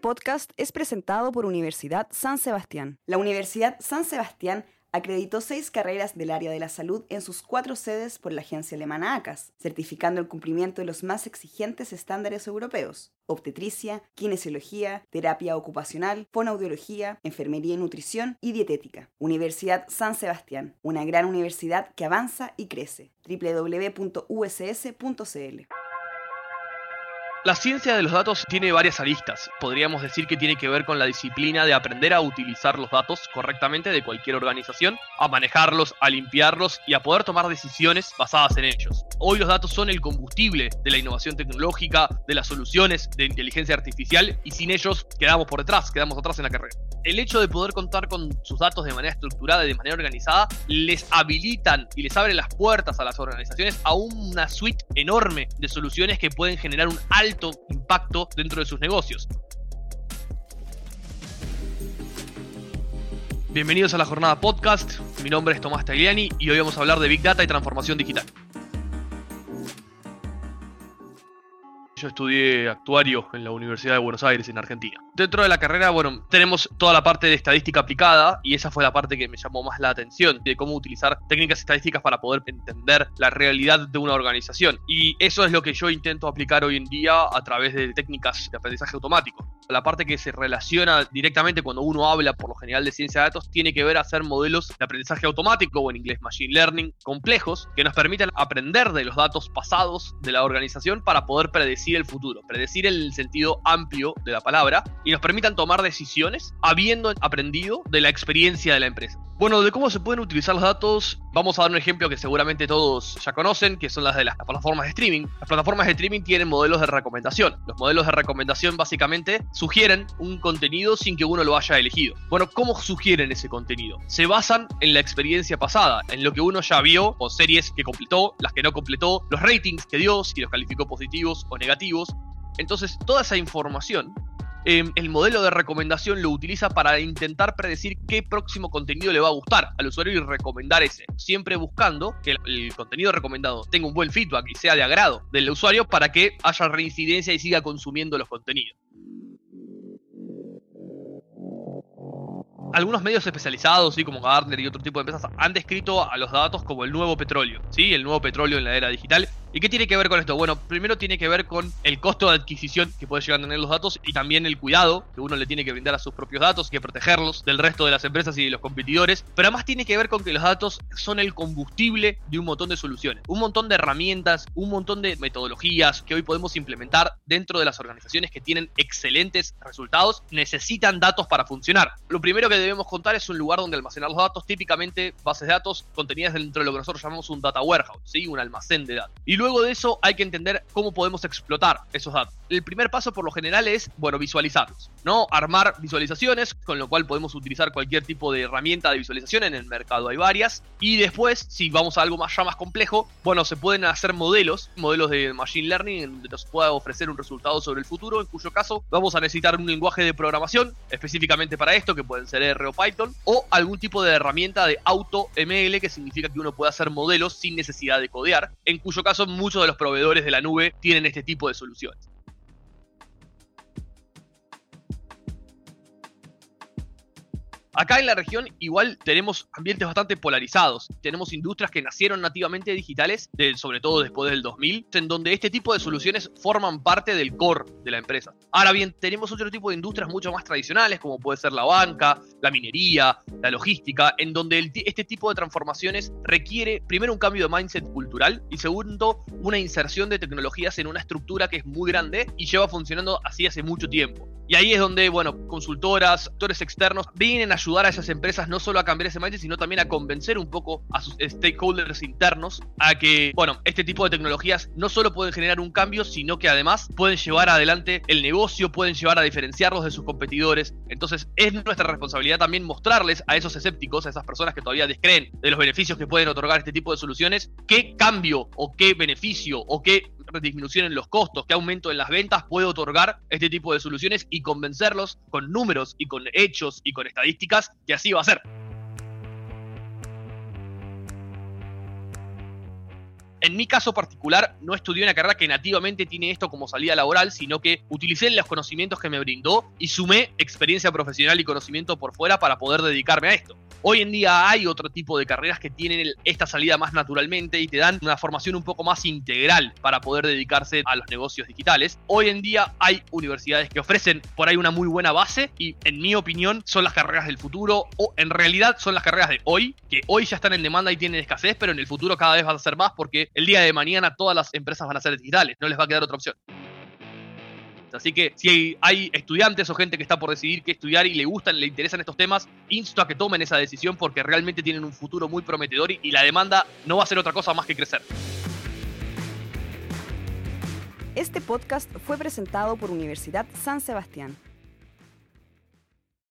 podcast es presentado por Universidad San Sebastián. La Universidad San Sebastián acreditó seis carreras del área de la salud en sus cuatro sedes por la agencia alemana ACAS, certificando el cumplimiento de los más exigentes estándares europeos: obstetricia, kinesiología, terapia ocupacional, fonoaudiología, enfermería y nutrición y dietética. Universidad San Sebastián, una gran universidad que avanza y crece. www.uss.cl la ciencia de los datos tiene varias aristas. Podríamos decir que tiene que ver con la disciplina de aprender a utilizar los datos correctamente de cualquier organización, a manejarlos, a limpiarlos y a poder tomar decisiones basadas en ellos. Hoy los datos son el combustible de la innovación tecnológica, de las soluciones de inteligencia artificial y sin ellos quedamos por detrás, quedamos atrás en la carrera. El hecho de poder contar con sus datos de manera estructurada y de manera organizada les habilitan y les abre las puertas a las organizaciones a una suite enorme de soluciones que pueden generar un alto impacto dentro de sus negocios. Bienvenidos a la jornada podcast, mi nombre es Tomás Tagliani y hoy vamos a hablar de Big Data y transformación digital. Yo estudié actuario en la Universidad de Buenos Aires, en Argentina. Dentro de la carrera, bueno, tenemos toda la parte de estadística aplicada y esa fue la parte que me llamó más la atención, de cómo utilizar técnicas estadísticas para poder entender la realidad de una organización. Y eso es lo que yo intento aplicar hoy en día a través de técnicas de aprendizaje automático. La parte que se relaciona directamente cuando uno habla, por lo general, de ciencia de datos, tiene que ver a hacer modelos de aprendizaje automático o en inglés machine learning complejos que nos permitan aprender de los datos pasados de la organización para poder predecir el futuro, predecir el sentido amplio de la palabra y nos permitan tomar decisiones habiendo aprendido de la experiencia de la empresa. Bueno, de cómo se pueden utilizar los datos, vamos a dar un ejemplo que seguramente todos ya conocen, que son las de las plataformas de streaming. Las plataformas de streaming tienen modelos de recomendación. Los modelos de recomendación básicamente sugieren un contenido sin que uno lo haya elegido. Bueno, ¿cómo sugieren ese contenido? Se basan en la experiencia pasada, en lo que uno ya vio, o series que completó, las que no completó, los ratings que dio, si los calificó positivos o negativos. Entonces, toda esa información Em, el modelo de recomendación lo utiliza para intentar predecir qué próximo contenido le va a gustar al usuario y recomendar ese. Siempre buscando que el, contenido recomendado tenga un buen feedback y sea de agrado del usuario para que haya reincidencia y siga consumiendo los contenidos. Algunos medios especializados, ¿sí? como Gartner y otro tipo de empresas, han descrito a los datos como el nuevo petróleo, ¿sí? el nuevo petróleo en la era digital. ¿Y qué tiene que ver con esto? Bueno, primero tiene que ver con el costo de adquisición que puede llegar a tener los datos y también el cuidado que uno le tiene que brindar a sus propios datos que protegerlos del resto de las empresas y de los competidores. Pero además tiene que ver con que los datos son el combustible de un montón de soluciones, un montón de herramientas, un montón de metodologías que hoy podemos implementar dentro de las organizaciones que tienen excelentes resultados, necesitan datos para funcionar. Lo primero que debemos contar es un lugar donde almacenar los datos, típicamente bases de datos contenidas dentro de lo que nosotros llamamos un data warehouse, ¿sí? un almacén de datos. Luego de eso hay que entender cómo podemos explotar esos datos. El primer paso por lo general es, bueno, visualizarlos, ¿no? Armar visualizaciones, con lo cual podemos utilizar cualquier tipo de herramienta de visualización, en el mercado hay varias. Y después, si vamos a algo más ya más complejo, bueno, se pueden hacer modelos, modelos de machine learning, donde nos pueda ofrecer un resultado sobre el futuro, en cuyo caso vamos a necesitar un lenguaje de programación específicamente para esto, que pueden ser R o Python, o algún tipo de herramienta de auto ML, que significa que uno puede hacer modelos sin necesidad de codear, en cuyo caso muchos de los proveedores de la nube tienen este tipo de soluciones. Acá en la región igual tenemos ambientes bastante polarizados. Tenemos industrias que nacieron nativamente digitales, sobre todo después del 2000, en donde este tipo de soluciones forman parte del core de la empresa. Ahora bien, tenemos otro tipo de industrias mucho más tradicionales, como puede ser la banca, la minería, la logística, en donde este tipo de transformaciones requiere primero un cambio de mindset cultural y segundo una inserción de tecnologías en una estructura que es muy grande y lleva funcionando así hace mucho tiempo. Y ahí es donde, bueno, consultoras, actores externos vienen a ayudar a esas empresas no solo a cambiar ese mindset, sino también a convencer un poco a sus stakeholders internos a que, bueno, este tipo de tecnologías no solo pueden generar un cambio, sino que además pueden llevar adelante el negocio, pueden llevar a diferenciarlos de sus competidores. Entonces es nuestra responsabilidad también mostrarles a esos escépticos, a esas personas que todavía descreen de los beneficios que pueden otorgar este tipo de soluciones, qué cambio o qué beneficio o qué disminución en los costos, qué aumento en las ventas puede otorgar este tipo de soluciones y convencerlos con números y con hechos y con estadísticas que así va a ser. En mi caso particular, no estudié una carrera que nativamente tiene esto como salida laboral, sino que utilicé los conocimientos que me brindó y sumé experiencia profesional y conocimiento por fuera para poder dedicarme a esto. Hoy en día hay otro tipo de carreras que tienen esta salida más naturalmente y te dan una formación un poco más integral para poder dedicarse a los negocios digitales. Hoy en día hay universidades que ofrecen por ahí una muy buena base y en mi opinión son las carreras del futuro o en realidad son las carreras de hoy, que hoy ya están en demanda y tienen escasez, pero en el futuro cada vez van a ser más porque el día de mañana todas las empresas van a ser digitales, no les va a quedar otra opción. Así que si hay, estudiantes o gente que está por decidir qué estudiar y le gustan, le interesan estos temas, insto a que tomen esa decisión porque realmente tienen un futuro muy prometedor y, y la demanda no va a ser otra cosa más que crecer. Este podcast fue presentado por Universidad San Sebastián.